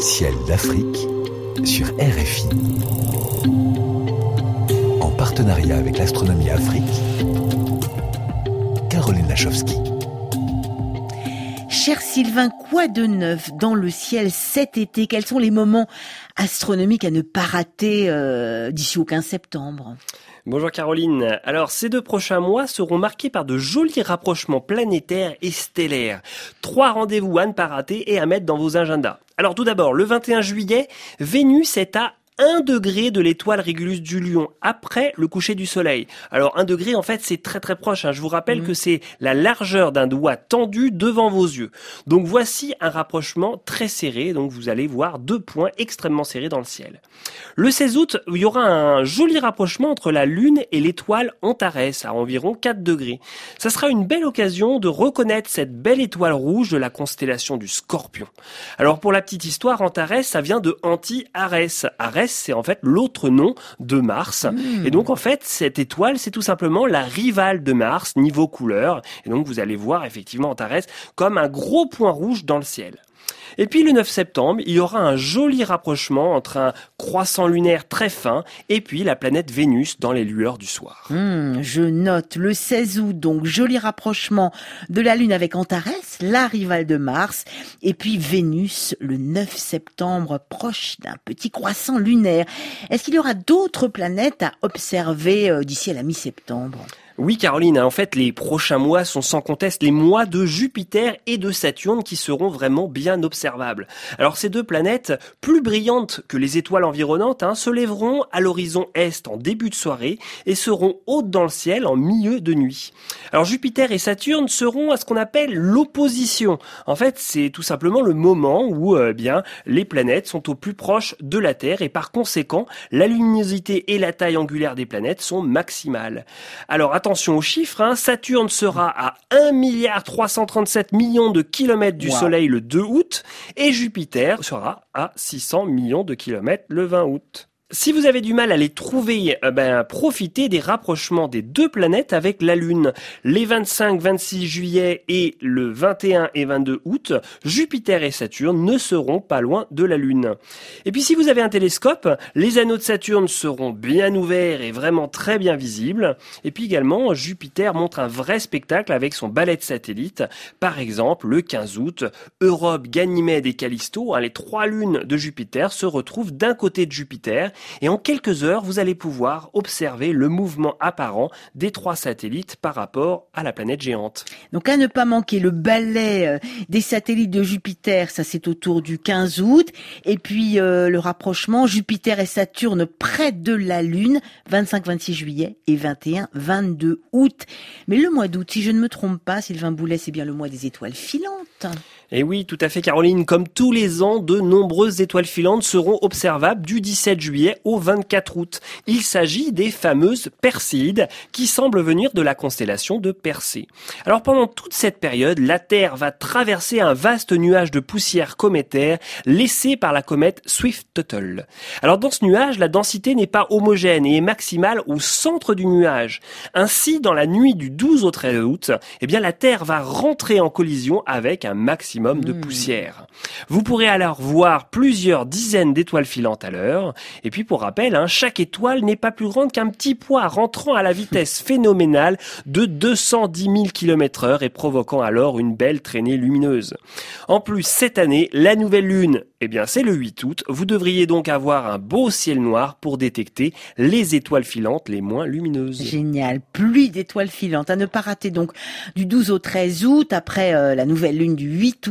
Ciel d'Afrique sur RFI. En partenariat avec l'Astronomie Afrique, Caroline Lachowski. Cher Sylvain, quoi de neuf dans le ciel cet été? Quels sont les moments astronomiques à ne pas rater euh, d'ici au 15 septembre? Bonjour Caroline. Alors ces deux prochains mois seront marqués par de jolis rapprochements planétaires et stellaires. Trois rendez-vous à ne pas rater et à mettre dans vos agendas. Alors tout d'abord, le 21 juillet, Vénus est à 1 degré de l'étoile Régulus du Lion après le coucher du soleil. Alors 1 degré en fait c'est très très proche. Hein. Je vous rappelle mmh. que c'est la largeur d'un doigt tendu devant vos yeux. Donc voici un rapprochement très serré. Donc vous allez voir deux points extrêmement serrés dans le ciel. Le 16 août, il y aura un joli rapprochement entre la Lune et l'étoile Antares à environ 4 degrés. Ça sera une belle occasion de reconnaître cette belle étoile rouge de la constellation du Scorpion. Alors pour la petite histoire, Antares ça vient de Anti-Arès. C'est en fait l'autre nom de Mars. Hmm. Et donc en fait, cette étoile, c'est tout simplement la rivale de Mars niveau couleur. Et donc vous allez voir effectivement Antares comme un gros point rouge dans le ciel. Et puis le 9 septembre, il y aura un joli rapprochement entre un croissant lunaire très fin et puis la planète Vénus dans les lueurs du soir. Hmm, je note le 16 août, donc joli rapprochement de la Lune avec Antares, la rivale de Mars, et puis Vénus le 9 septembre, proche d'un petit croissant lunaire. Est-ce qu'il y aura d'autres planètes à observer euh, d'ici à la mi-septembre? Oui, Caroline, en fait, les prochains mois sont sans conteste les mois de Jupiter et de Saturne qui seront vraiment bien observables. Alors ces deux planètes, plus brillantes que les étoiles environnantes, hein, se lèveront à l'horizon est en début de soirée et seront hautes dans le ciel en milieu de nuit. Alors Jupiter et Saturne seront à ce qu'on appelle l'opposition. En fait, c'est tout simplement le moment où euh, bien les planètes sont au plus proche de la Terre et par conséquent, la luminosité et la taille angulaire des planètes sont maximales. Alors attention aux chiffres, hein. Saturne sera à 1 milliard 337 millions de kilomètres du Soleil le 2 août et Jupiter sera à 600 millions de kilomètres le 20 août. Si vous avez du mal à les trouver, euh, ben, profitez des rapprochements des deux planètes avec la Lune. Les 25-26 juillet et le 21 et 22 août, Jupiter et Saturne ne seront pas loin de la Lune. Et puis si vous avez un télescope, les anneaux de Saturne seront bien ouverts et vraiment très bien visibles. Et puis également, Jupiter montre un vrai spectacle avec son balai de satellites. Par exemple, le 15 août, Europe, Ganymède et Callisto, hein, les trois lunes de Jupiter, se retrouvent d'un côté de Jupiter et en quelques heures, vous allez pouvoir observer le mouvement apparent des trois satellites par rapport à la planète géante. Donc à ne pas manquer le balai euh, des satellites de Jupiter, ça c'est autour du 15 août, et puis euh, le rapprochement Jupiter et Saturne près de la Lune, 25-26 juillet et 21-22 août. Mais le mois d'août, si je ne me trompe pas, Sylvain Boulet, c'est bien le mois des étoiles filantes. Et oui, tout à fait Caroline, comme tous les ans, de nombreuses étoiles filantes seront observables du 17 juillet au 24 août. Il s'agit des fameuses Perséides qui semblent venir de la constellation de Persée. Alors pendant toute cette période, la Terre va traverser un vaste nuage de poussière cométaire laissé par la comète Swift-Tuttle. Alors dans ce nuage, la densité n'est pas homogène et est maximale au centre du nuage. Ainsi, dans la nuit du 12 au 13 août, eh bien la Terre va rentrer en collision avec un maximum de hmm. poussière. Vous pourrez alors voir plusieurs dizaines d'étoiles filantes à l'heure. Et puis pour rappel, hein, chaque étoile n'est pas plus grande qu'un petit poids rentrant à la vitesse phénoménale de 210 000 km heure et provoquant alors une belle traînée lumineuse. En plus, cette année, la nouvelle lune, eh bien c'est le 8 août. Vous devriez donc avoir un beau ciel noir pour détecter les étoiles filantes les moins lumineuses. Génial, pluie d'étoiles filantes à ne pas rater donc du 12 au 13 août après euh, la nouvelle lune du 8 août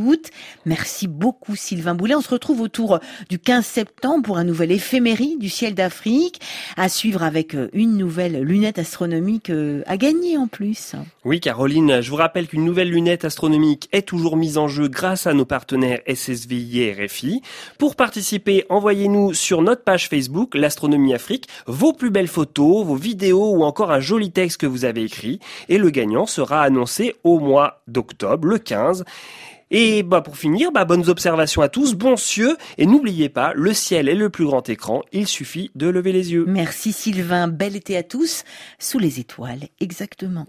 Merci beaucoup Sylvain Boulet. On se retrouve autour du 15 septembre pour un nouvel éphémérie du ciel d'Afrique à suivre avec euh, une nouvelle lunette astronomique euh, à gagner en plus. Oui Caroline, je vous rappelle qu'une nouvelle lunette astronomique est toujours mise en jeu grâce à nos partenaires SSVI et RFI. Pour participer, envoyez-nous sur notre page Facebook l'Astronomie Afrique vos plus belles photos, vos vidéos ou encore un joli texte que vous avez écrit et le gagnant sera annoncé au mois d'octobre, le 15. Et bah pour finir, bah bonnes observations à tous, bons cieux, et n'oubliez pas, le ciel est le plus grand écran, il suffit de lever les yeux. Merci Sylvain, bel été à tous, sous les étoiles, exactement.